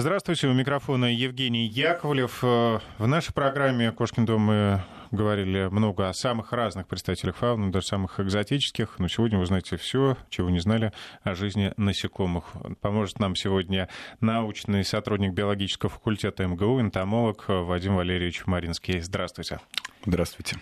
Здравствуйте, у микрофона Евгений Яковлев. В нашей программе «Кошкин дом» мы говорили много о самых разных представителях фауны, даже самых экзотических. Но сегодня вы знаете все, чего не знали о жизни насекомых. Поможет нам сегодня научный сотрудник биологического факультета МГУ, энтомолог Вадим Валерьевич Маринский. Здравствуйте. Здравствуйте.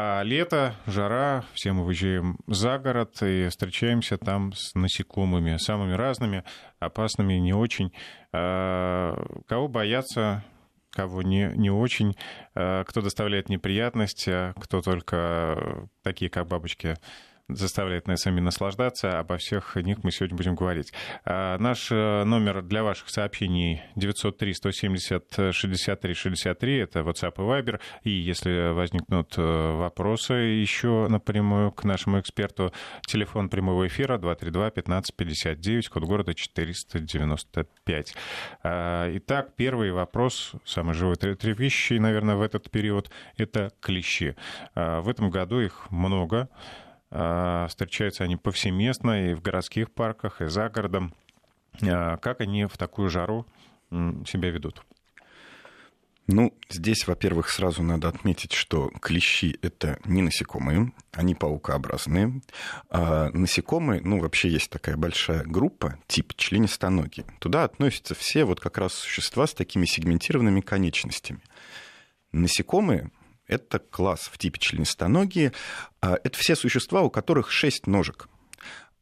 А лето, жара, все мы выезжаем за город и встречаемся там с насекомыми, самыми разными, опасными, не очень. А, кого бояться, кого не, не очень, а, кто доставляет неприятности, кто только такие, как бабочки, заставляет нас сами наслаждаться. Обо всех них мы сегодня будем говорить. А, наш э, номер для ваших сообщений 903-170-63-63. Это WhatsApp и Viber. И если возникнут э, вопросы еще напрямую к нашему эксперту, телефон прямого эфира 232-1559, код города 495. А, итак, первый вопрос, самый живой трепещущий, наверное, в этот период, это клещи. А, в этом году их много. А, встречаются они повсеместно и в городских парках, и за городом. А, как они в такую жару себя ведут? Ну, здесь, во-первых, сразу надо отметить, что клещи — это не насекомые, они паукообразные. А насекомые, ну, вообще есть такая большая группа, тип членистоногие. Туда относятся все вот как раз существа с такими сегментированными конечностями. Насекомые это класс в типе членистоногие. А, это все существа, у которых шесть ножек.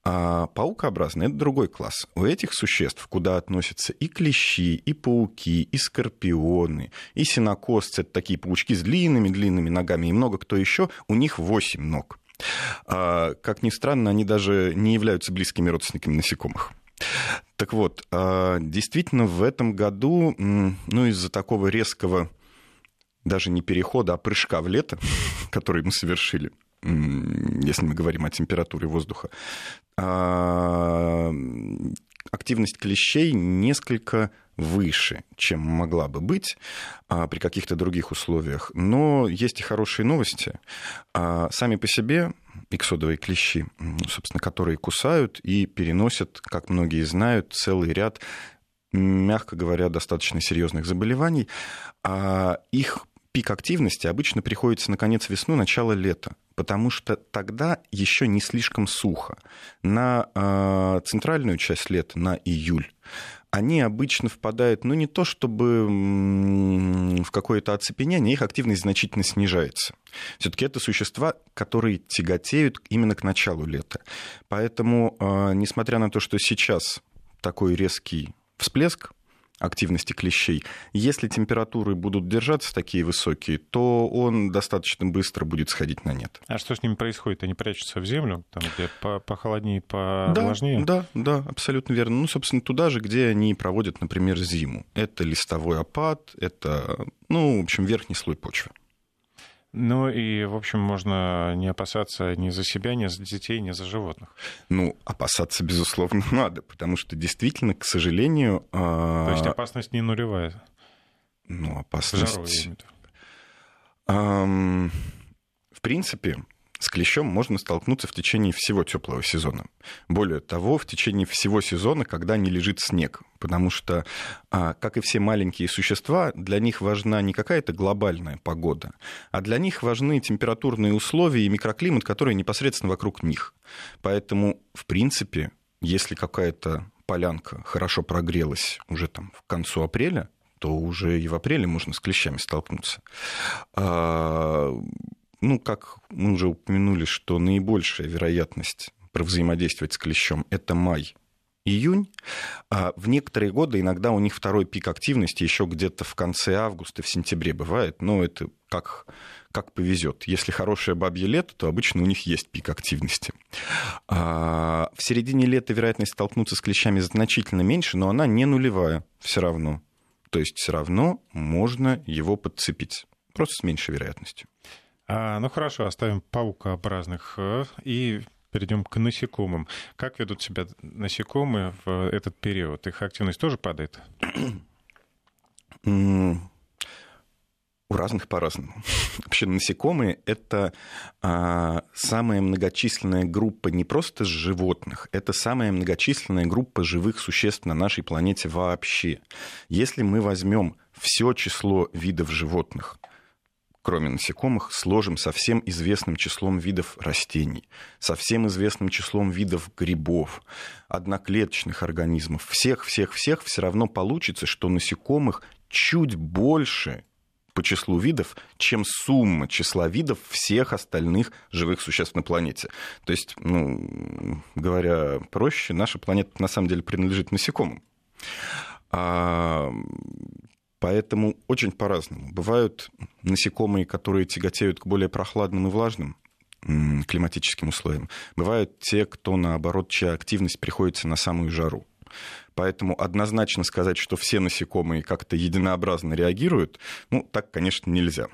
А паукообразные — это другой класс. У этих существ, куда относятся и клещи, и пауки, и скорпионы, и синокосцы, это такие паучки с длинными-длинными ногами, и много кто еще, у них восемь ног. А, как ни странно, они даже не являются близкими родственниками насекомых. Так вот, а, действительно, в этом году, ну, из-за такого резкого даже не перехода, а прыжка в лето, который мы совершили, если мы говорим о температуре воздуха, а, активность клещей несколько выше, чем могла бы быть а, при каких-то других условиях. Но есть и хорошие новости. А, сами по себе иксодовые клещи, собственно, которые кусают и переносят, как многие знают, целый ряд мягко говоря, достаточно серьезных заболеваний, а их пик активности обычно приходится на конец весны, начало лета, потому что тогда еще не слишком сухо. На э, центральную часть лета, на июль, они обычно впадают, ну, не то чтобы в какое-то оцепенение, их активность значительно снижается. Все-таки это существа, которые тяготеют именно к началу лета. Поэтому, э, несмотря на то, что сейчас такой резкий всплеск активности клещей. Если температуры будут держаться такие высокие, то он достаточно быстро будет сходить на нет. А что с ними происходит? Они прячутся в землю, там, где похолоднее, повлажнее? Да, да, да, абсолютно верно. Ну, собственно, туда же, где они проводят, например, зиму. Это листовой опад, это, ну, в общем, верхний слой почвы. Ну и, в общем, можно не опасаться ни за себя, ни за детей, ни за животных. Ну, опасаться, безусловно, надо, потому что действительно, к сожалению... А, То есть опасность не нулевая? Ну, опасность... Жару, В принципе, с клещом можно столкнуться в течение всего теплого сезона. Более того, в течение всего сезона, когда не лежит снег. Потому что, а, как и все маленькие существа, для них важна не какая-то глобальная погода, а для них важны температурные условия и микроклимат, которые непосредственно вокруг них. Поэтому, в принципе, если какая-то полянка хорошо прогрелась уже там к концу апреля, то уже и в апреле можно с клещами столкнуться. Ну, как мы уже упомянули, что наибольшая вероятность взаимодействовать с клещом – это май, июнь. А в некоторые годы иногда у них второй пик активности еще где-то в конце августа, в сентябре бывает. Но это как, как повезет. Если хорошее бабье лето, то обычно у них есть пик активности. А в середине лета вероятность столкнуться с клещами значительно меньше, но она не нулевая все равно. То есть все равно можно его подцепить. Просто с меньшей вероятностью. А, ну хорошо, оставим паукообразных э, и перейдем к насекомым. Как ведут себя насекомые в этот период? Их активность тоже падает? У разных по-разному. Вообще насекомые — это а, самая многочисленная группа не просто животных, это самая многочисленная группа живых существ на нашей планете вообще. Если мы возьмем все число видов животных, кроме насекомых, сложим со всем известным числом видов растений, со всем известным числом видов грибов, одноклеточных организмов, всех-всех-всех, все равно получится, что насекомых чуть больше, по числу видов, чем сумма числа видов всех остальных живых существ на планете. То есть, ну, говоря проще, наша планета на самом деле принадлежит насекомым. А, поэтому очень по-разному. Бывают насекомые, которые тяготеют к более прохладным и влажным климатическим условиям. Бывают те, кто, наоборот, чья активность приходится на самую жару. Поэтому однозначно сказать, что все насекомые как-то единообразно реагируют, ну, так, конечно, нельзя.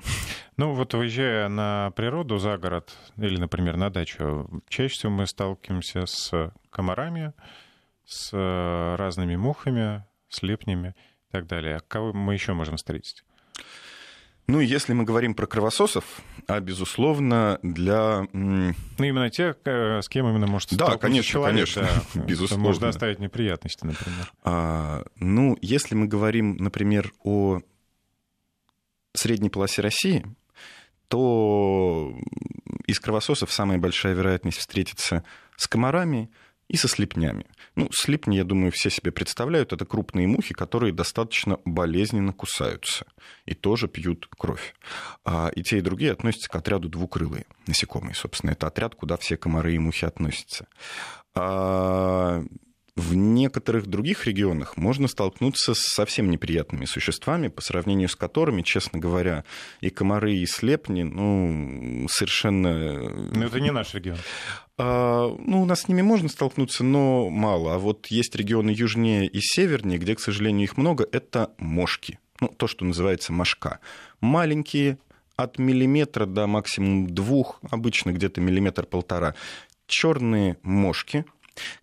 Ну, вот выезжая на природу за город или, например, на дачу, чаще всего мы сталкиваемся с комарами, с разными мухами, слепнями и так далее. А кого мы еще можем встретить? Ну, если мы говорим про кровососов, а, безусловно, для... Ну, именно те, э, с кем именно может Да, конечно, человек, конечно, да, безусловно. Можно оставить неприятности, например. А, ну, если мы говорим, например, о средней полосе России, то из кровососов самая большая вероятность встретиться с комарами – и со слепнями. Ну, слепни, я думаю, все себе представляют. Это крупные мухи, которые достаточно болезненно кусаются и тоже пьют кровь. А, и те, и другие относятся к отряду двукрылые насекомые, собственно. Это отряд, куда все комары и мухи относятся. А, в некоторых других регионах можно столкнуться с совсем неприятными существами, по сравнению с которыми, честно говоря, и комары, и слепни, ну, совершенно... Но это не наш регион. А, ну, у нас с ними можно столкнуться, но мало. А вот есть регионы южнее и севернее, где, к сожалению, их много, это мошки. Ну, то, что называется мошка. Маленькие, от миллиметра до максимум двух, обычно где-то миллиметр-полтора. Черные мошки,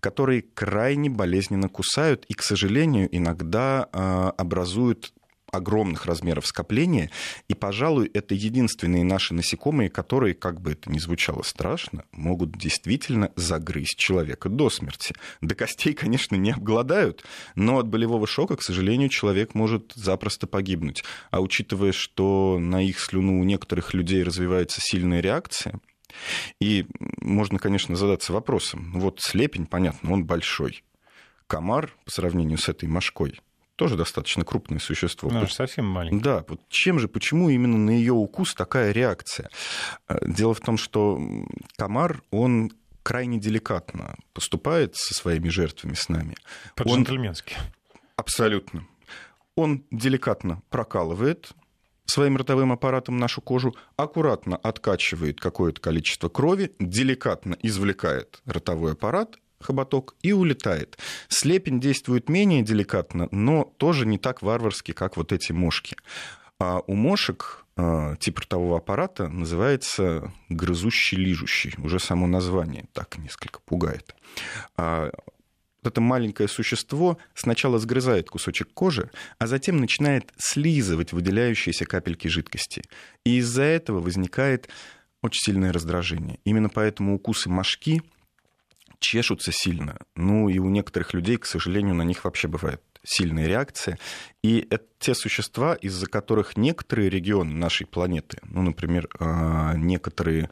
которые крайне болезненно кусают и, к сожалению, иногда э, образуют огромных размеров скопления, и, пожалуй, это единственные наши насекомые, которые, как бы это ни звучало страшно, могут действительно загрызть человека до смерти. До костей, конечно, не обгладают, но от болевого шока, к сожалению, человек может запросто погибнуть. А учитывая, что на их слюну у некоторых людей развивается сильная реакция, и можно, конечно, задаться вопросом. Вот слепень, понятно, он большой. Комар по сравнению с этой мошкой тоже достаточно крупное существо. Ну, совсем маленькое. Да, вот чем же, почему именно на ее укус такая реакция? Э, дело в том, что комар, он крайне деликатно поступает со своими жертвами с нами. По-джентльменски. Абсолютно. Он деликатно прокалывает своим ротовым аппаратом нашу кожу, аккуратно откачивает какое-то количество крови, деликатно извлекает ротовой аппарат, хоботок и улетает. Слепень действует менее деликатно, но тоже не так варварски, как вот эти мошки. А у мошек а, тип ротового аппарата называется грызущий-лижущий. Уже само название так несколько пугает. А, это маленькое существо сначала сгрызает кусочек кожи, а затем начинает слизывать выделяющиеся капельки жидкости. И из-за этого возникает очень сильное раздражение. Именно поэтому укусы мошки чешутся сильно. Ну и у некоторых людей, к сожалению, на них вообще бывает сильная реакция. И это те существа, из-за которых некоторые регионы нашей планеты, ну, например, а, некоторые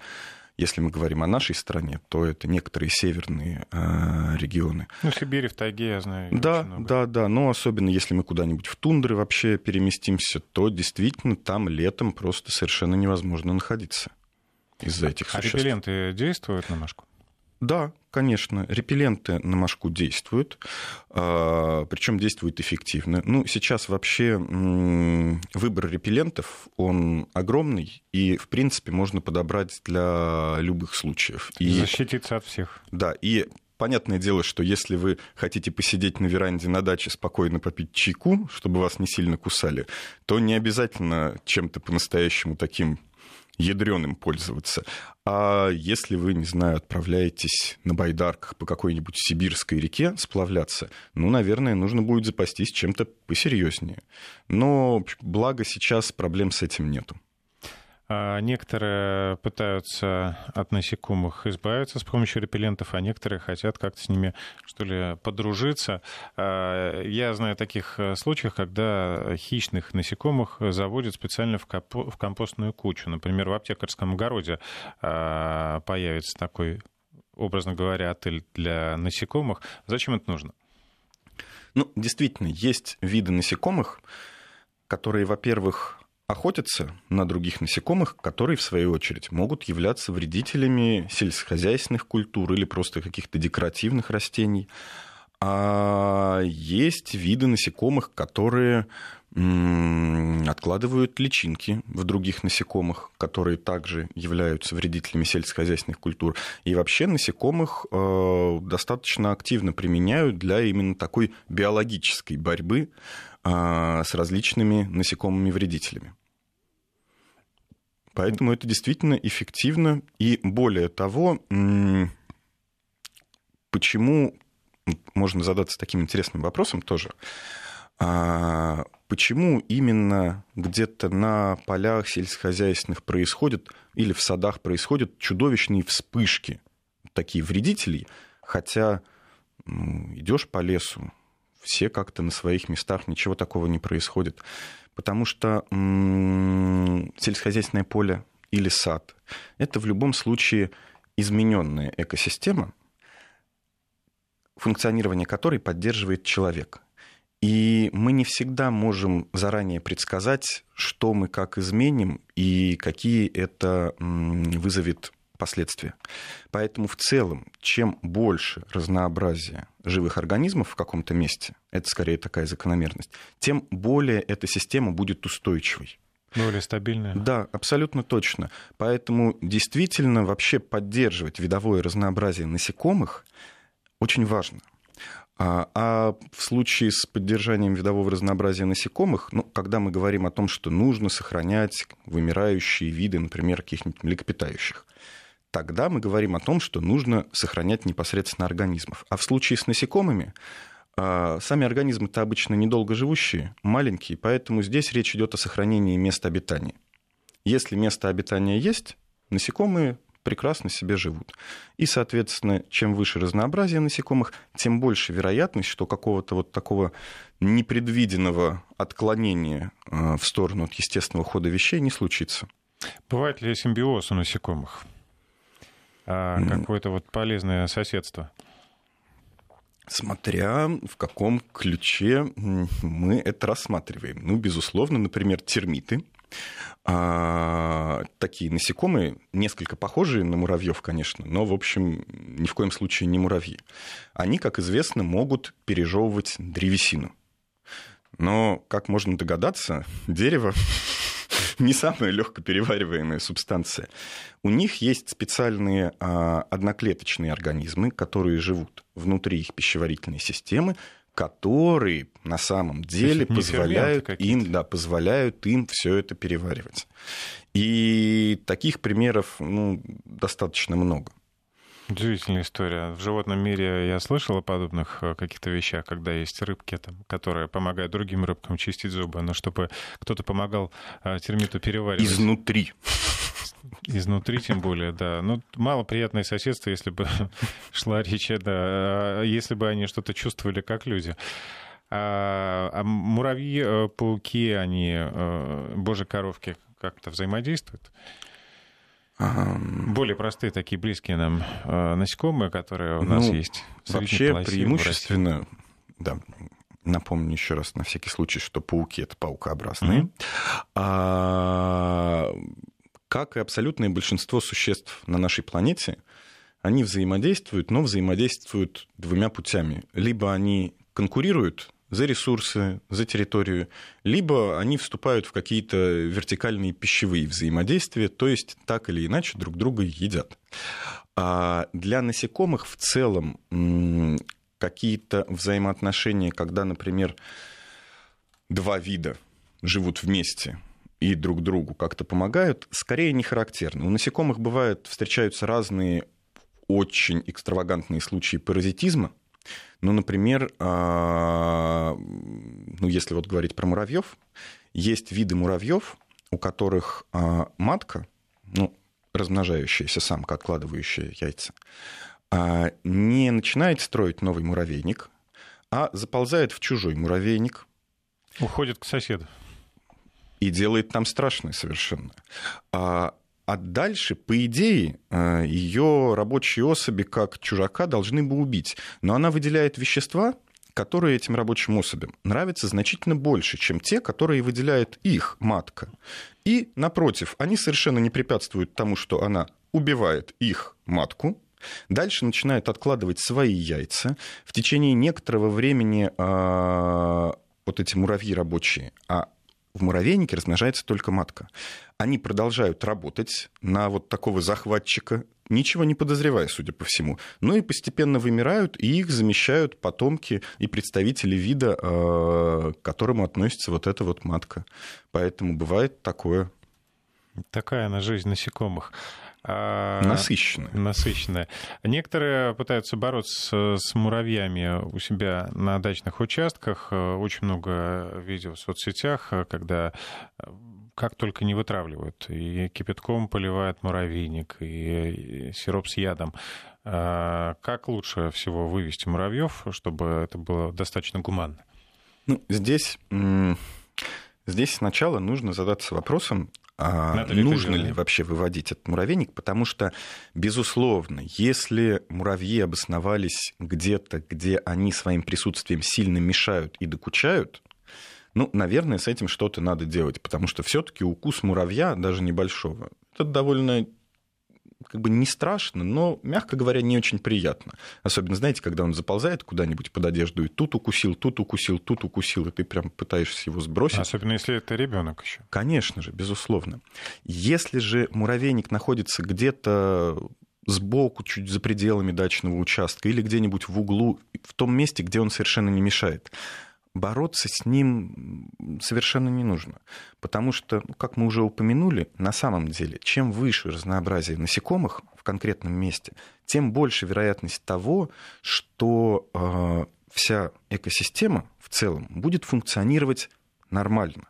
если мы говорим о нашей стране, то это некоторые северные э, регионы. Ну, Сибирь, в тайге, я знаю. Да, да, да. Но особенно если мы куда-нибудь в тундры вообще переместимся, то действительно там летом просто совершенно невозможно находиться из-за этих а существ. А репелленты действуют на мошку? Да, конечно, репелленты на мошку действуют, а, причем действуют эффективно. Ну, сейчас вообще выбор репеллентов, он огромный, и, в принципе, можно подобрать для любых случаев. И, Защититься от всех. Да, и Понятное дело, что если вы хотите посидеть на веранде на даче, спокойно попить чайку, чтобы вас не сильно кусали, то не обязательно чем-то по-настоящему таким ядреным пользоваться. А если вы, не знаю, отправляетесь на байдарках по какой-нибудь сибирской реке сплавляться, ну, наверное, нужно будет запастись чем-то посерьезнее. Но благо сейчас проблем с этим нету. А некоторые пытаются от насекомых избавиться с помощью репеллентов, а некоторые хотят как-то с ними, что ли, подружиться. А, я знаю таких э, случаев, когда хищных насекомых заводят специально в компостную кучу. Например, в аптекарском огороде а, появится такой, образно говоря, отель для насекомых. Зачем это нужно? Ну, действительно, есть виды насекомых, которые, во-первых, охотятся на других насекомых, которые, в свою очередь, могут являться вредителями сельскохозяйственных культур или просто каких-то декоративных растений. А есть виды насекомых, которые откладывают личинки в других насекомых, которые также являются вредителями сельскохозяйственных культур. И вообще насекомых э, достаточно активно применяют для именно такой биологической борьбы с различными насекомыми-вредителями. Поэтому это действительно эффективно. И более того, почему можно задаться таким интересным вопросом тоже. А почему именно где-то на полях сельскохозяйственных происходят или в садах происходят чудовищные вспышки такие вредителей, хотя идешь по лесу, все как-то на своих местах, ничего такого не происходит потому что сельскохозяйственное поле или сад – это в любом случае измененная экосистема, функционирование которой поддерживает человек. И мы не всегда можем заранее предсказать, что мы как изменим и какие это вызовет последствия. Поэтому в целом, чем больше разнообразия живых организмов в каком-то месте, это скорее такая закономерность, тем более эта система будет устойчивой. Более стабильная. Да, абсолютно точно. Поэтому действительно вообще поддерживать видовое разнообразие насекомых очень важно. А, а в случае с поддержанием видового разнообразия насекомых, ну, когда мы говорим о том, что нужно сохранять вымирающие виды, например, каких-нибудь млекопитающих, тогда мы говорим о том, что нужно сохранять непосредственно организмов. А в случае с насекомыми а, сами организмы-то обычно недолго живущие, маленькие, поэтому здесь речь идет о сохранении места обитания. Если место обитания есть, насекомые прекрасно себе живут. И, соответственно, чем выше разнообразие насекомых, тем больше вероятность, что какого-то вот такого непредвиденного отклонения а, в сторону от естественного хода вещей не случится. Бывает ли симбиоз у насекомых? А какое-то вот полезное соседство? Смотря в каком ключе мы это рассматриваем. Ну, безусловно, например, термиты. А, такие насекомые, несколько похожие на муравьев, конечно, но, в общем, ни в коем случае не муравьи. Они, как известно, могут пережевывать древесину. Но, как можно догадаться, дерево не самая легко перевариваемая субстанция. У них есть специальные а, одноклеточные организмы, которые живут внутри их пищеварительной системы, которые на самом деле позволяют им, да, позволяют им все это переваривать. И таких примеров ну, достаточно много. Удивительная история. В животном мире я слышал о подобных э, каких-то вещах, когда есть рыбки, там, которые помогают другим рыбкам чистить зубы, но чтобы кто-то помогал э, термиту переваривать. Изнутри. Изнутри, тем более, да. Ну, мало приятное соседство, если бы шла речь, да, если бы они что-то чувствовали, как люди. А, а муравьи, э, пауки, они, божьи коровки, как-то взаимодействуют? Более простые, такие близкие нам э, насекомые, которые у нас ну, есть. Вообще преимущественно, да, напомню еще раз на всякий случай, что пауки это паукообразные. Mm-hmm. А, как и абсолютное большинство существ на нашей планете, они взаимодействуют, но взаимодействуют двумя путями. Либо они конкурируют за ресурсы, за территорию, либо они вступают в какие-то вертикальные пищевые взаимодействия, то есть так или иначе друг друга едят. А для насекомых в целом какие-то взаимоотношения, когда, например, два вида живут вместе, и друг другу как-то помогают, скорее не характерно. У насекомых бывают, встречаются разные очень экстравагантные случаи паразитизма. Ну, например, а, ну, если вот говорить про муравьев, есть виды муравьев, у которых а, матка, ну, размножающаяся самка, откладывающая яйца, а, не начинает строить новый муравейник, а заползает в чужой муравейник. Уходит к соседу. И делает там страшное совершенно. А, дальше, по идее, а, ее рабочие особи, как чужака, должны бы убить. Но она выделяет вещества, которые этим рабочим особям нравятся значительно больше, чем те, которые выделяет их матка. И, напротив, они совершенно не препятствуют тому, что она убивает их матку, Дальше начинают откладывать свои яйца. В течение некоторого времени э, вот эти муравьи рабочие, а в муравейнике размножается только матка. Они продолжают работать на вот такого захватчика, ничего не подозревая, судя по всему. Ну и постепенно вымирают, и их замещают потомки и представители вида, э, к которому относится вот эта вот матка. Поэтому бывает такое. Такая она жизнь насекомых. А, насыщенная. Насыщенная. Некоторые пытаются бороться с муравьями у себя на дачных участках. Очень много видео в соцсетях, когда как только не вытравливают. И кипятком поливают муравейник, и сироп с ядом. А как лучше всего вывести муравьев, чтобы это было достаточно гуманно? Ну, здесь, здесь сначала нужно задаться вопросом, а нужно ли вообще выводить этот муравейник, потому что, безусловно, если муравьи обосновались где-то, где они своим присутствием сильно мешают и докучают, ну, наверное, с этим что-то надо делать, потому что все-таки укус муравья, даже небольшого, это довольно как бы не страшно, но, мягко говоря, не очень приятно. Особенно, знаете, когда он заползает куда-нибудь под одежду и тут укусил, тут укусил, тут укусил, и ты прям пытаешься его сбросить. Особенно если это ребенок еще. Конечно же, безусловно. Если же муравейник находится где-то сбоку, чуть за пределами дачного участка или где-нибудь в углу, в том месте, где он совершенно не мешает бороться с ним совершенно не нужно. Потому что, ну, как мы уже упомянули, на самом деле, чем выше разнообразие насекомых в конкретном месте, тем больше вероятность того, что э, вся экосистема в целом будет функционировать нормально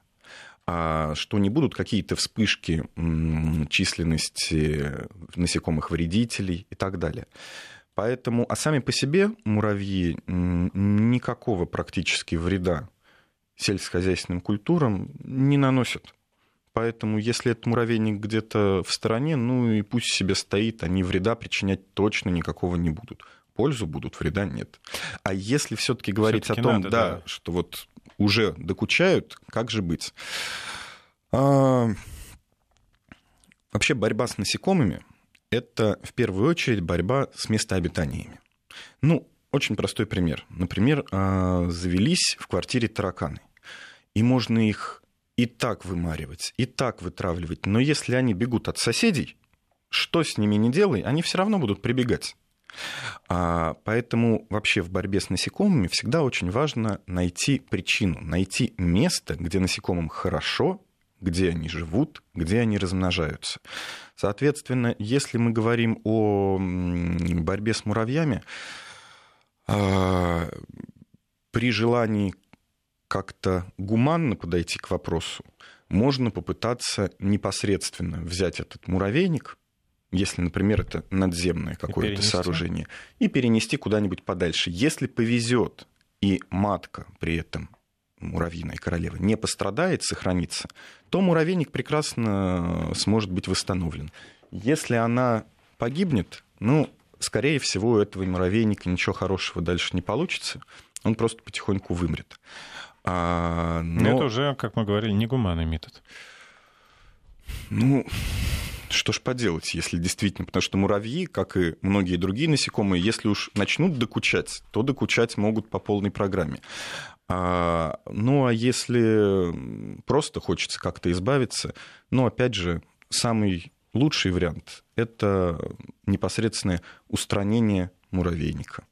а что не будут какие-то вспышки численности насекомых вредителей и так далее. Поэтому, а сами по себе муравьи никакого практически вреда сельскохозяйственным культурам не наносят. Поэтому, если этот муравейник где-то в стороне, ну и пусть себе стоит, они вреда причинять точно никакого не будут. Пользу будут, вреда нет. А если все-таки говорить всё о том, надо, да, да, что вот уже докучают, как же быть? А... Вообще борьба с насекомыми это в первую очередь борьба с местообитаниями. Ну, очень простой пример. Например, а, завелись в квартире тараканы. И можно их и так вымаривать, и так вытравливать. Но если они бегут от соседей, что с ними не делай, они все равно будут прибегать. А, поэтому вообще в борьбе с насекомыми всегда очень важно найти причину, найти место, где насекомым хорошо, где они живут, где они размножаются. Соответственно, если мы говорим о борьбе с муравьями, а, при желании как-то гуманно подойти к вопросу, можно попытаться непосредственно взять этот муравейник, если, например, это надземное какое-то сооружение, и перенести куда-нибудь подальше. Если повезет, и матка при этом муравьиная королева не пострадает, сохранится, то муравейник прекрасно сможет быть восстановлен. Если она погибнет, ну, скорее всего, у этого муравейника ничего хорошего дальше не получится, он просто потихоньку вымрет. А, но... Это уже, как мы говорили, негуманный метод. Ну, что ж поделать, если действительно, потому что муравьи, как и многие другие насекомые, если уж начнут докучать, то докучать могут по полной программе. А, ну а если просто хочется как-то избавиться, ну опять же, самый лучший вариант – это непосредственное устранение муравейника.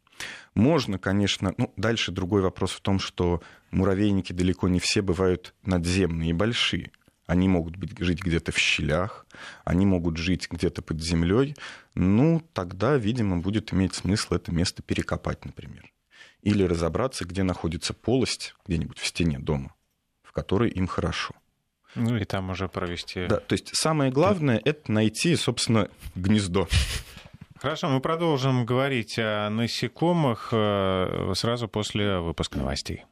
Можно, конечно, ну, дальше другой вопрос в том, что муравейники далеко не все бывают надземные и большие. Они могут быть, жить где-то в щелях, они могут жить где-то под землей, ну, тогда, видимо, будет иметь смысл это место перекопать, например. Или разобраться, где находится полость где-нибудь в стене дома, в которой им хорошо. Ну и там уже провести... Да, то есть самое главное — это найти, собственно, гнездо. Хорошо, мы продолжим говорить о насекомых э, сразу после выпуска новостей.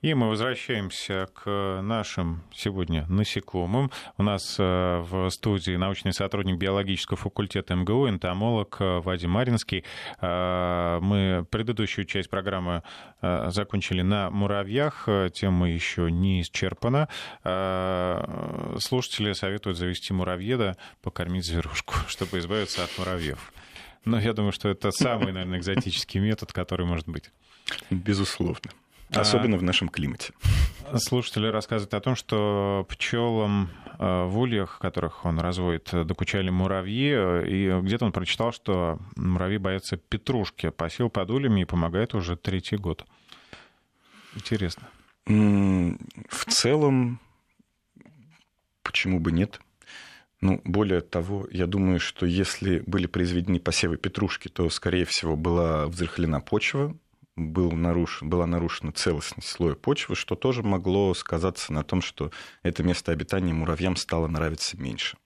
И мы возвращаемся к нашим сегодня насекомым. У нас э, в студии научный сотрудник биологического факультета МГУ, энтомолог э, Вадим Маринский. Э, мы предыдущую часть программы закончили на муравьях. Тема еще не исчерпана. Слушатели советуют завести муравьеда, покормить зверушку, чтобы избавиться от муравьев. Но я думаю, что это самый, наверное, экзотический метод, который может быть. Безусловно. А, Особенно а, в нашем климате. Слушатели рассказывают о том, что пчелам э, в ульях, которых он разводит, докучали муравьи, и где-то он прочитал, что муравьи боятся петрушки, посел под ульями и помогает уже третий год. Интересно. В целом, почему бы нет? Ну, более того, я думаю, что если были произведены посевы петрушки, то, скорее всего, была взрыхлена почва, был нарушен, была нарушена целостность слоя почвы, что тоже могло сказаться на том, что это место обитания муравьям стало нравиться меньше.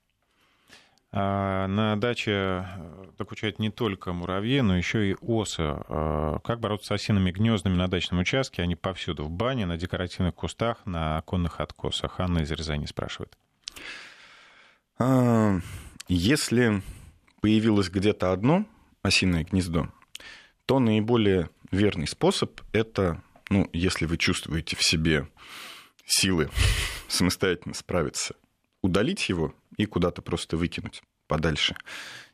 А на даче докучают не только муравьи, но еще и осы. А как бороться с осиными гнездами на дачном участке? Они повсюду, в бане, на декоративных кустах, на оконных откосах. Анна из Рязани спрашивает. А, если появилось где-то одно осиное гнездо, то наиболее верный способ — это, ну, если вы чувствуете в себе силы самостоятельно справиться, удалить его и куда-то просто выкинуть подальше.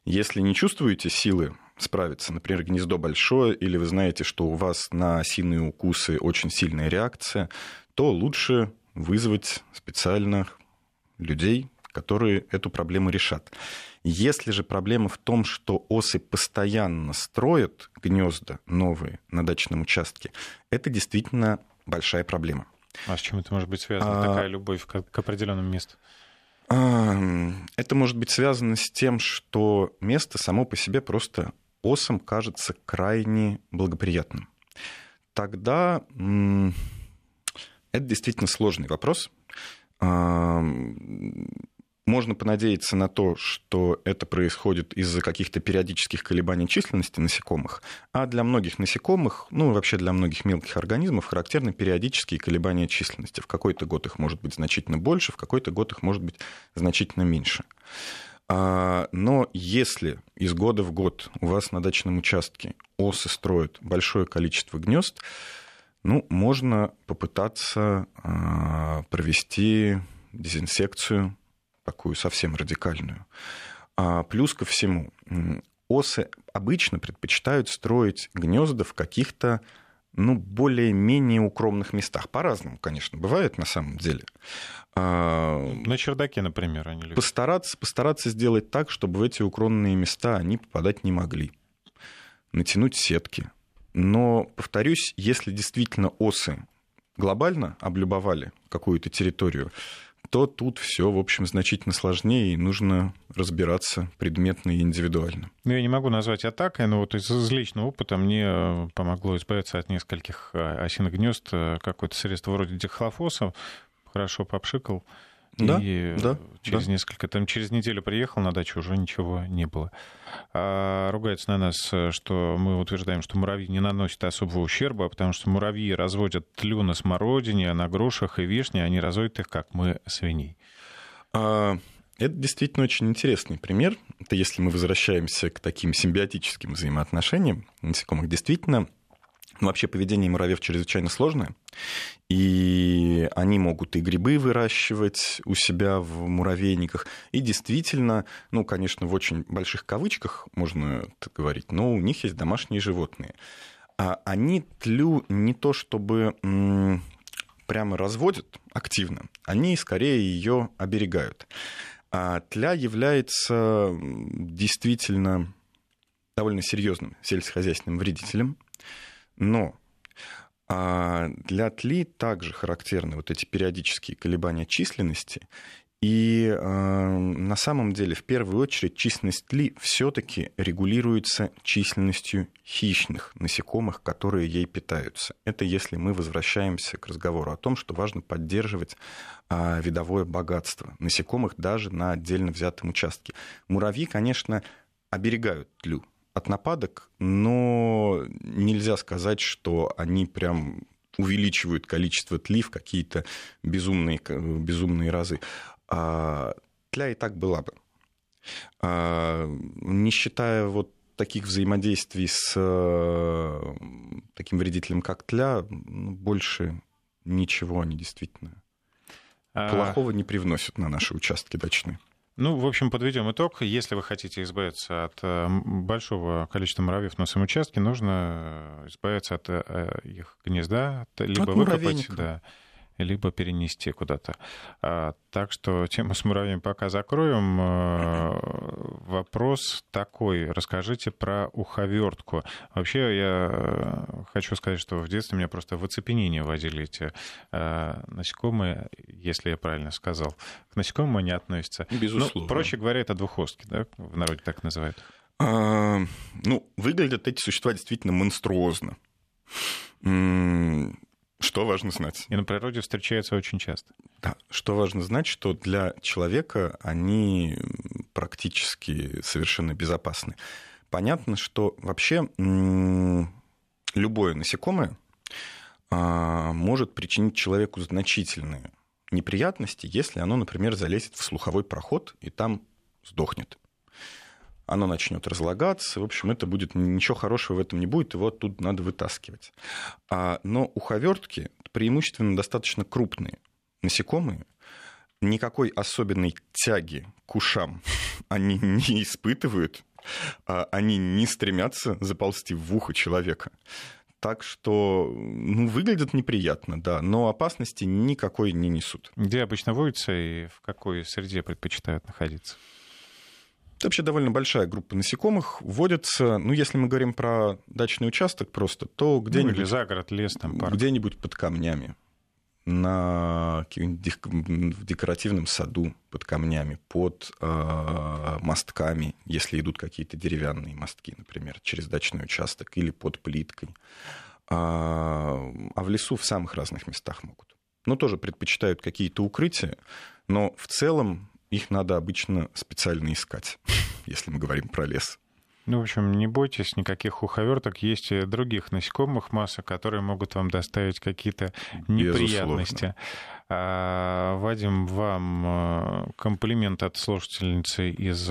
Если не чувствуете силы справиться, например, гнездо большое, или вы знаете, что у вас на осиные укусы очень сильная реакция, то лучше вызвать специальных людей, которые эту проблему решат. Если же проблема в том, что осы постоянно строят гнезда новые на дачном участке, это действительно большая проблема. А с чем это может быть связано, а... такая любовь к, к определенному месту? Это может быть связано с тем, что место само по себе просто осам кажется крайне благоприятным. Тогда это действительно сложный вопрос. Можно понадеяться на то, что это происходит из-за каких-то периодических колебаний численности насекомых, а для многих насекомых, ну вообще для многих мелких организмов характерны периодические колебания численности. В какой-то год их может быть значительно больше, в какой-то год их может быть значительно меньше. А, но если из года в год у вас на дачном участке осы строят большое количество гнезд, ну, можно попытаться а, провести дезинсекцию такую совсем радикальную. А плюс ко всему, осы обычно предпочитают строить гнезда в каких-то ну, более-менее укромных местах. По-разному, конечно, бывает на самом деле. А, на чердаке, например, они любят. Постараться, постараться сделать так, чтобы в эти укромные места они попадать не могли. Натянуть сетки. Но, повторюсь, если действительно осы глобально облюбовали какую-то территорию, то тут все, в общем, значительно сложнее, и нужно разбираться предметно и индивидуально. Ну, я не могу назвать атакой, но вот из, личного опыта мне э, помогло избавиться от нескольких э, осиных гнезд э, какое-то средство вроде дихлофоса, хорошо попшикал, да, и да, через да. несколько, там через неделю приехал на дачу, уже ничего не было. А ругается на нас, что мы утверждаем, что муравьи не наносят особого ущерба, потому что муравьи разводят тлю на смородине, на грушах и вишне, они разводят их, как мы, свиней. А, это действительно очень интересный пример. Это если мы возвращаемся к таким симбиотическим взаимоотношениям насекомых, действительно вообще поведение муравьев чрезвычайно сложное, и они могут и грибы выращивать у себя в муравейниках, и действительно, ну, конечно, в очень больших кавычках можно так говорить, но у них есть домашние животные. А они тлю не то чтобы прямо разводят активно, они скорее ее оберегают. А тля является действительно довольно серьезным сельскохозяйственным вредителем, но А для тли также характерны вот эти периодические колебания численности. И э, на самом деле, в первую очередь, численность тли все-таки регулируется численностью хищных насекомых, которые ей питаются. Это если мы возвращаемся к разговору о том, что важно поддерживать э, видовое богатство насекомых даже на отдельно взятом участке. Муравьи, конечно, оберегают тлю от нападок, но нельзя сказать, что они прям увеличивают количество тли в какие-то безумные, безумные разы. А, тля и так была бы. А, не считая вот таких взаимодействий с э, таким вредителем, как тля, ну, больше ничего они действительно а... плохого не привносят на наши участки дачные. Ну, в общем, подведем итог. Если вы хотите избавиться от э, большого количества муравьев на своем участке, нужно избавиться от э, их гнезда, либо от выкопать, да, либо перенести куда-то. А, так что тему с муравьями пока закроем. А, вопрос такой. Расскажите про уховертку. Вообще, я хочу сказать, что в детстве меня просто в оцепенение возили эти а, насекомые, если я правильно сказал. К насекомым они относятся. Безусловно. Ну, проще говоря, это двухостки, да? В народе так называют. А, ну, выглядят эти существа действительно монструозно. Что важно знать? И на природе встречаются очень часто. Да, что важно знать, что для человека они практически совершенно безопасны. Понятно, что вообще любое насекомое а, может причинить человеку значительные неприятности, если оно, например, залезет в слуховой проход и там сдохнет оно начнет разлагаться. В общем, это будет ничего хорошего в этом не будет, его оттуда надо вытаскивать. А, но уховертки преимущественно достаточно крупные насекомые, никакой особенной тяги к ушам они не испытывают, а они не стремятся заползти в ухо человека. Так что ну, выглядят неприятно, да, но опасности никакой не несут. Где обычно водятся и в какой среде предпочитают находиться? Это вообще довольно большая группа насекомых. Водятся, ну, если мы говорим про дачный участок просто, то где-нибудь... Ну, или за город, лес, там, парк. Где-нибудь под камнями на в декоративном саду под камнями, под э, мостками, если идут какие-то деревянные мостки, например, через дачный участок, или под плиткой. А, а в лесу в самых разных местах могут. Но тоже предпочитают какие-то укрытия, но в целом их надо обычно специально искать, если мы говорим про лес. Ну, в общем, не бойтесь никаких уховерток. Есть и других насекомых масса, которые могут вам доставить какие-то неприятности. А, Вадим, вам э, комплимент от слушательницы из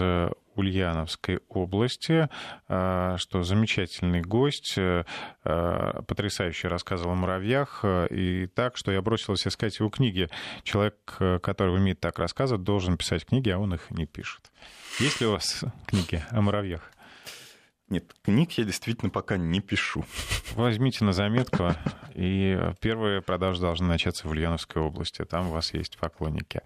Ульяновской области, а, что замечательный гость, э, а, потрясающе рассказывал о муравьях, и так, что я бросилась искать его книги. Человек, э, который умеет так рассказывать, должен писать книги, а он их не пишет. Есть ли у вас книги о муравьях? Нет, книг я действительно пока не пишу. Возьмите на заметку, и первые продажи должны начаться в Ульяновской области. Там у вас есть поклонники.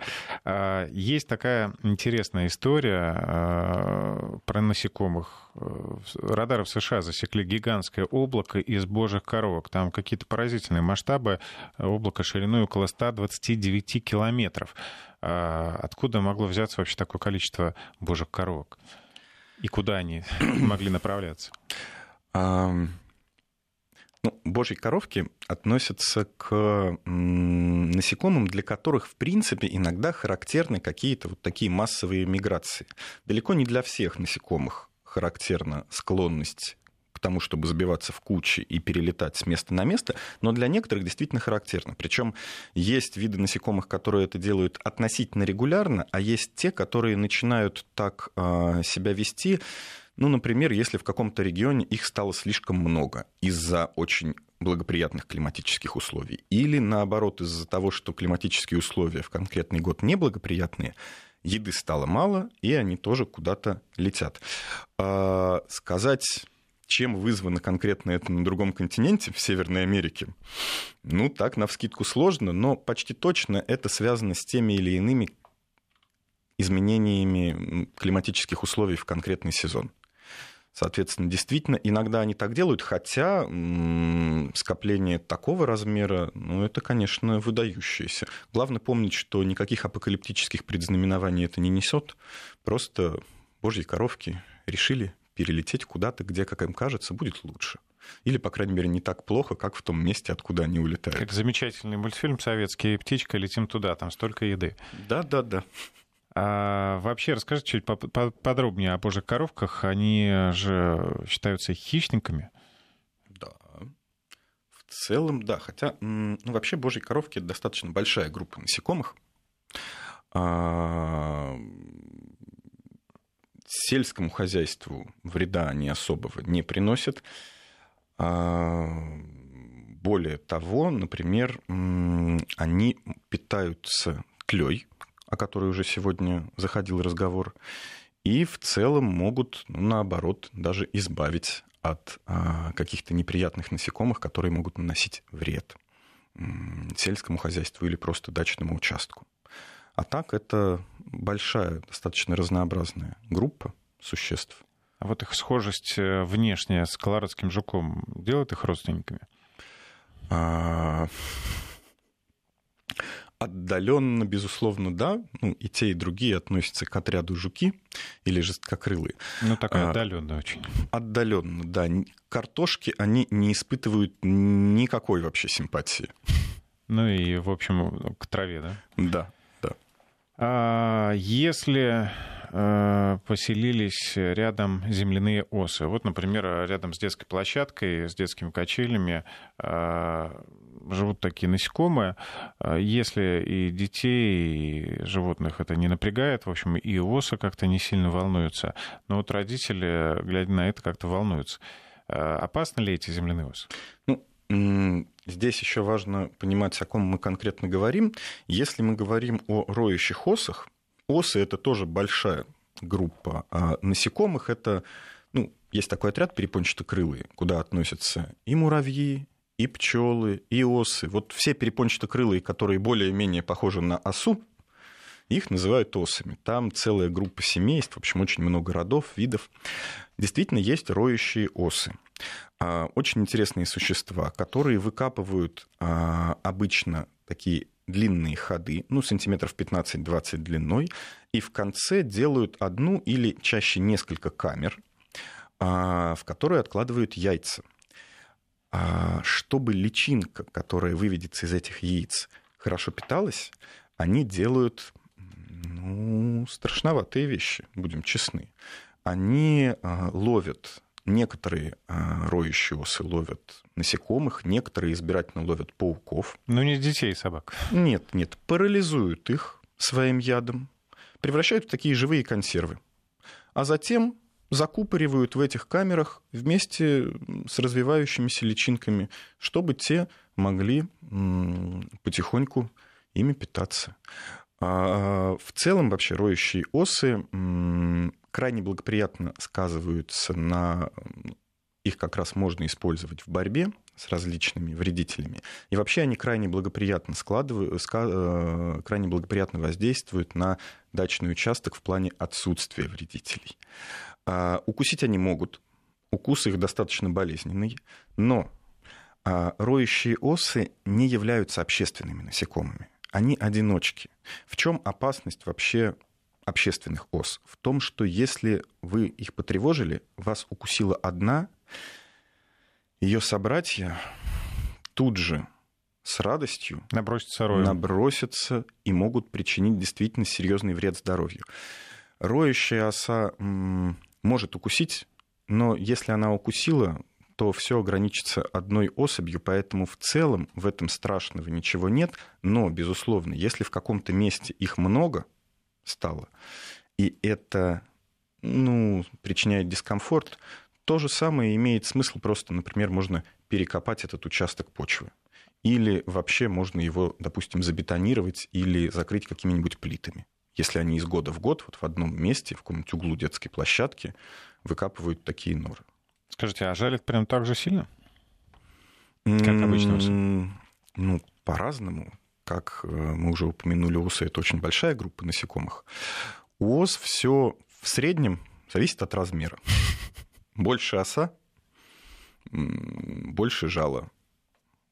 А, есть такая интересная история а, про насекомых. Радары в США засекли гигантское облако из божьих коровок. Там какие-то поразительные масштабы. Облако шириной около 129 километров. А, откуда могло взяться вообще такое количество божьих коровок? И куда они могли направляться? ну, божьи коровки относятся к насекомым, для которых, в принципе, иногда характерны какие-то вот такие массовые миграции. Далеко не для всех насекомых характерна склонность тому, чтобы забиваться в кучи и перелетать с места на место, но для некоторых действительно характерно. Причем есть виды насекомых, которые это делают относительно регулярно, а есть те, которые начинают так э, себя вести, ну, например, если в каком-то регионе их стало слишком много из-за очень благоприятных климатических условий, или наоборот из-за того, что климатические условия в конкретный год неблагоприятные, еды стало мало, и они тоже куда-то летят. А, сказать чем вызвано конкретно это на другом континенте, в Северной Америке, ну, так, на вскидку сложно, но почти точно это связано с теми или иными изменениями климатических условий в конкретный сезон. Соответственно, действительно, иногда они так делают, хотя скопление такого размера, ну, это, конечно, выдающееся. Главное помнить, что никаких апокалиптических предзнаменований это не несет. Просто божьи коровки решили перелететь куда-то, где, как им кажется, будет лучше. Или, по крайней мере, не так плохо, как в том месте, откуда они улетают. Как замечательный мультфильм советский «Птичка, летим туда», там столько еды. Да-да-да. А вообще расскажите чуть подробнее о божьих коровках. Они же считаются хищниками. Да. В целом, да. Хотя, ну, вообще божьи коровки — это достаточно большая группа насекомых. Сельскому хозяйству вреда они особого не приносят. А, более того, например, они питаются тлей, о которой уже сегодня заходил разговор, и в целом могут, ну, наоборот, даже избавить от а, каких-то неприятных насекомых, которые могут наносить вред сельскому хозяйству или просто дачному участку. А так это большая, достаточно разнообразная группа существ. А вот их схожесть э, внешняя с колорадским жуком делает их родственниками? А... Отдаленно, безусловно, да. Ну, и те, и другие относятся к отряду жуки или жесткокрылые. Ну, такая отдаленная очень. Отдаленно, да. Картошки они не испытывают никакой вообще симпатии. Ну и, в общем, к траве, да? Да. А если э, поселились рядом земляные осы. Вот, например, рядом с детской площадкой, с детскими качелями э, живут такие насекомые. А если и детей, и животных это не напрягает, в общем, и осы как-то не сильно волнуются, но вот родители, глядя на это, как-то волнуются. А опасны ли эти земляные осы? Ну, здесь еще важно понимать, о ком мы конкретно говорим. Если мы говорим о роющих осах, осы это тоже большая группа, а насекомых это ну, есть такой отряд перепончатокрылые, куда относятся и муравьи, и пчелы, и осы. Вот все перепончатокрылые, которые более-менее похожи на осу, их называют осами. Там целая группа семейств, в общем, очень много родов, видов. Действительно, есть роющие осы. А, очень интересные существа, которые выкапывают а, обычно такие длинные ходы, ну, сантиметров 15-20 длиной, и в конце делают одну или чаще несколько камер, а, в которые откладывают яйца. Чтобы личинка, которая выведется из этих яиц, хорошо питалась, они делают ну, страшноватые вещи, будем честны. Они ловят, некоторые а, роющие осы ловят насекомых, некоторые избирательно ловят пауков. Ну, не детей, собак. Нет, нет, парализуют их своим ядом, превращают в такие живые консервы. А затем закупоривают в этих камерах вместе с развивающимися личинками, чтобы те могли потихоньку ими питаться. А в целом вообще роющие осы крайне благоприятно сказываются на... Их как раз можно использовать в борьбе с различными вредителями. И вообще они крайне благоприятно, складывают, э, крайне благоприятно воздействуют на дачный участок в плане отсутствия вредителей. А, укусить они могут, укус их достаточно болезненный, но а, роющие осы не являются общественными насекомыми. Они одиночки. В чем опасность вообще общественных ос? В том, что если вы их потревожили, вас укусила одна, ее собратья тут же с радостью набросятся, роем. набросятся и могут причинить действительно серьезный вред здоровью. Роющая оса может укусить, но если она укусила, то все ограничится одной особью, поэтому в целом в этом страшного ничего нет. Но, безусловно, если в каком-то месте их много стало, и это ну, причиняет дискомфорт, то же самое имеет смысл просто, например, можно перекопать этот участок почвы. Или вообще можно его, допустим, забетонировать или закрыть какими-нибудь плитами если они из года в год вот в одном месте, в каком-нибудь углу детской площадки, выкапывают такие норы. Скажите, а жалит прям так же сильно? Как обычно? Ну, по-разному. Как э, мы уже упомянули, осы — это очень большая группа насекомых. У ос все в среднем зависит от размера. Больше оса, больше жала,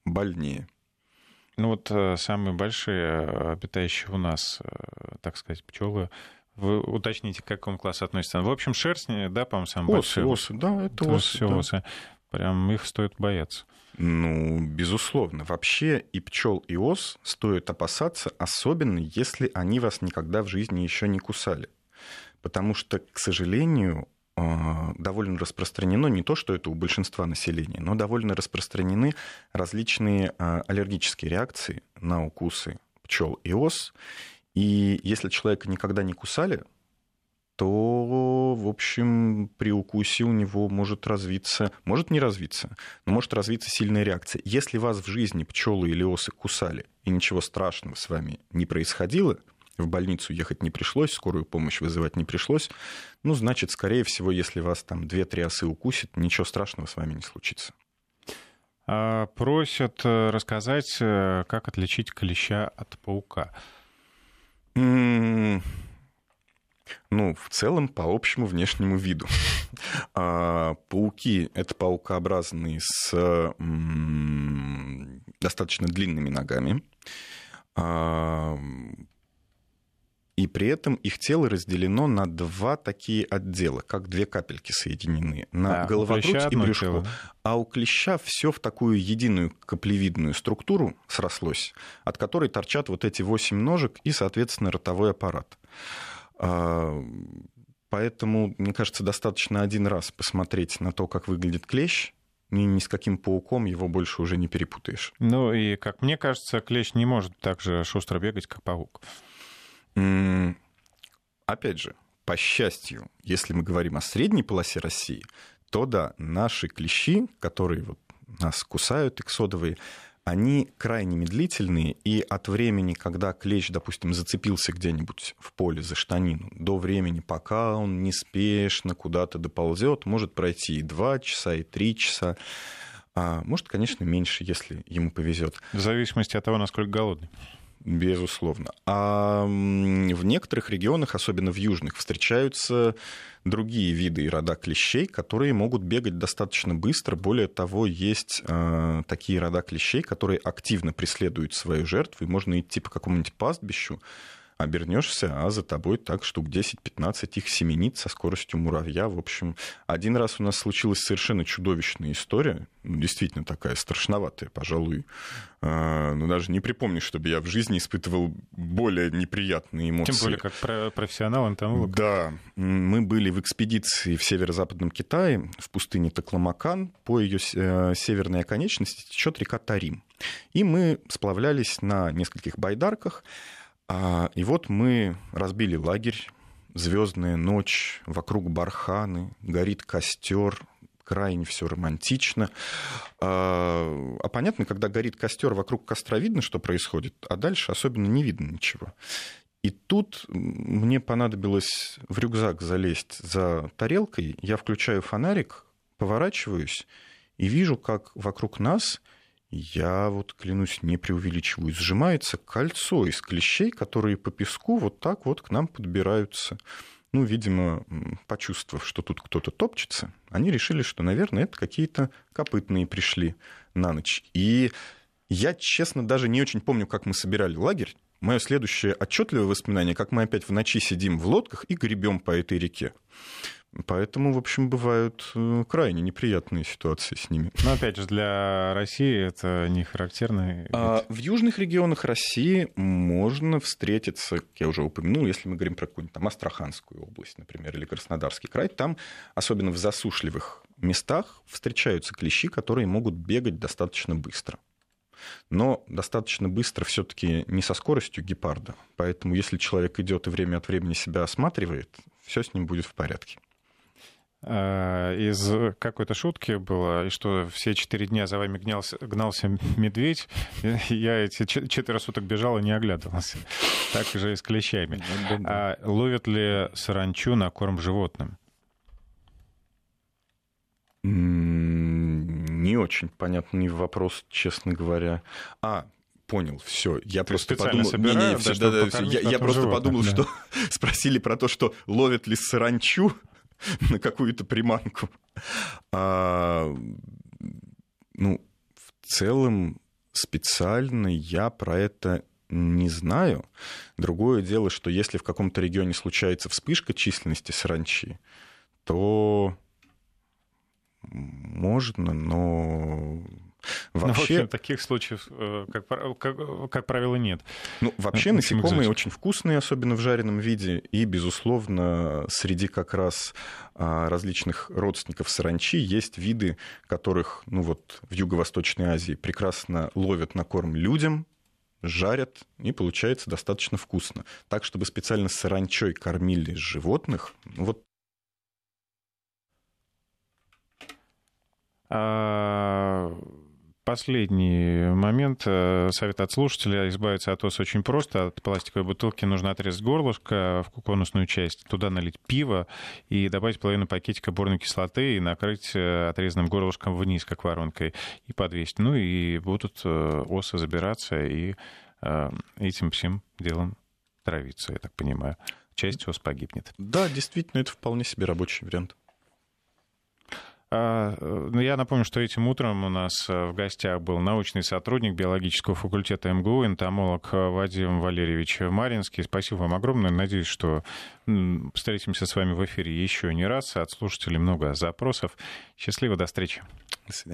больнее. Ну вот э, самые большие э, обитающие у нас, э, так сказать, пчелы. Вы уточните, к какому классу относятся. В общем, шерстни, да, по-моему, самые осы, большие. Осы, да, это, это осы. Все да. осы. Прям их стоит бояться. Ну, безусловно. Вообще и пчел, и ос стоит опасаться, особенно если они вас никогда в жизни еще не кусали. Потому что, к сожалению, а, довольно распространено не то, что это у большинства населения, но довольно распространены различные а, аллергические реакции на укусы пчел и ос. И если человека никогда не кусали, то, в общем, при укусе у него может развиться, может не развиться, но может развиться сильная реакция. Если вас в жизни пчелы или осы кусали, и ничего страшного с вами не происходило, в больницу ехать не пришлось, скорую помощь вызывать не пришлось, ну, значит, скорее всего, если вас там 2-3 осы укусит, ничего страшного с вами не случится. А, просят э, рассказать, э, как отличить клеща от паука. Ну, в целом, по общему внешнему виду. А, пауки — это паукообразные с достаточно длинными ногами. И при этом их тело разделено на два такие отдела, как две капельки соединены, на да, головокруть и брюшко. Тело. А у клеща все в такую единую каплевидную структуру срослось, от которой торчат вот эти восемь ножек и, соответственно, ротовой аппарат. А, поэтому, мне кажется, достаточно один раз посмотреть на то, как выглядит клещ, ни, ни с каким пауком его больше уже не перепутаешь. Ну и, как мне кажется, клещ не может так же шустро бегать, как паук. Опять же, по счастью, если мы говорим о средней полосе России, то да, наши клещи, которые вот нас кусают, эксодовые, они крайне медлительные, и от времени, когда клещ, допустим, зацепился где-нибудь в поле за штанину, до времени, пока он неспешно куда-то доползет, может пройти и 2 часа, и 3 часа. А может, конечно, меньше, если ему повезет. В зависимости от того, насколько голодный. Безусловно. А в некоторых регионах, особенно в южных, встречаются другие виды и рода клещей, которые могут бегать достаточно быстро. Более того, есть э, такие рода клещей, которые активно преследуют свою жертву, и можно идти по какому-нибудь пастбищу, обернешься, а за тобой так штук 10-15 их семенит со скоростью муравья. В общем, один раз у нас случилась совершенно чудовищная история, ну, действительно такая страшноватая, пожалуй. А, ну, даже не припомню, чтобы я в жизни испытывал более неприятные эмоции. Тем более, как профессионал энтомолог. Да. Мы были в экспедиции в северо-западном Китае, в пустыне Такламакан. По ее э, северной оконечности течет река Тарим. И мы сплавлялись на нескольких байдарках. А, и вот мы разбили лагерь, звездная ночь, вокруг барханы, горит костер, крайне все романтично. А, а понятно, когда горит костер, вокруг костра видно, что происходит, а дальше особенно не видно ничего. И тут мне понадобилось в рюкзак залезть за тарелкой. Я включаю фонарик, поворачиваюсь и вижу, как вокруг нас я вот, клянусь, не преувеличиваю, сжимается кольцо из клещей, которые по песку вот так вот к нам подбираются. Ну, видимо, почувствовав, что тут кто-то топчется, они решили, что, наверное, это какие-то копытные пришли на ночь. И я, честно, даже не очень помню, как мы собирали лагерь. Мое следующее отчетливое воспоминание, как мы опять в ночи сидим в лодках и гребем по этой реке. Поэтому, в общем, бывают э, крайне неприятные ситуации с ними. Но опять же, для России это не характерно. А в южных регионах России можно встретиться, как я уже упомянул, если мы говорим про какую-нибудь там Астраханскую область, например, или Краснодарский край, там, особенно в засушливых местах, встречаются клещи, которые могут бегать достаточно быстро. Но достаточно быстро все-таки не со скоростью гепарда. Поэтому, если человек идет и время от времени себя осматривает, все с ним будет в порядке. Э, из какой-то шутки было, что все четыре дня за вами гнался, гнался медведь. Я эти четверо суток бежал и не оглядывался. Так же и с клещами. А ловят ли саранчу на корм животным? Не очень понятный вопрос, честно говоря. А, понял, все. Я Ты просто подумал, собираю, не, не, да, да, да, я, я просто подумал, да. что спросили про то, что ловят ли саранчу на какую-то приманку. А, ну, в целом, специально я про это не знаю. Другое дело, что если в каком-то регионе случается вспышка численности саранчи, то можно, но Вообще... Ну, в общем, таких случаев, э, как, как, как правило, нет. Ну, вообще насекомые очень вкусные, особенно в жареном виде, и, безусловно, среди как раз а, различных родственников саранчи есть виды, которых, ну вот, в Юго-Восточной Азии прекрасно ловят на корм людям, жарят, и получается достаточно вкусно. Так, чтобы специально саранчой кормили животных, ну вот а Последний момент. Э, совет от слушателя. Избавиться от ос очень просто. От пластиковой бутылки нужно отрезать горлышко в конусную часть, туда налить пиво и добавить половину пакетика борной кислоты и накрыть э, отрезанным горлышком вниз, как воронкой, и подвесить. Ну и будут э, осы забираться и этим всем делом травиться, я так понимаю. Часть ос погибнет. Да, действительно, это вполне себе рабочий вариант. А, ну, я напомню, что этим утром у нас э, в гостях был научный сотрудник биологического факультета МГУ, энтомолог э, Вадим Валерьевич Маринский. Спасибо вам огромное. Надеюсь, что встретимся с вами в эфире еще не раз. От слушателей много запросов. Счастливо, до встречи. До свидания.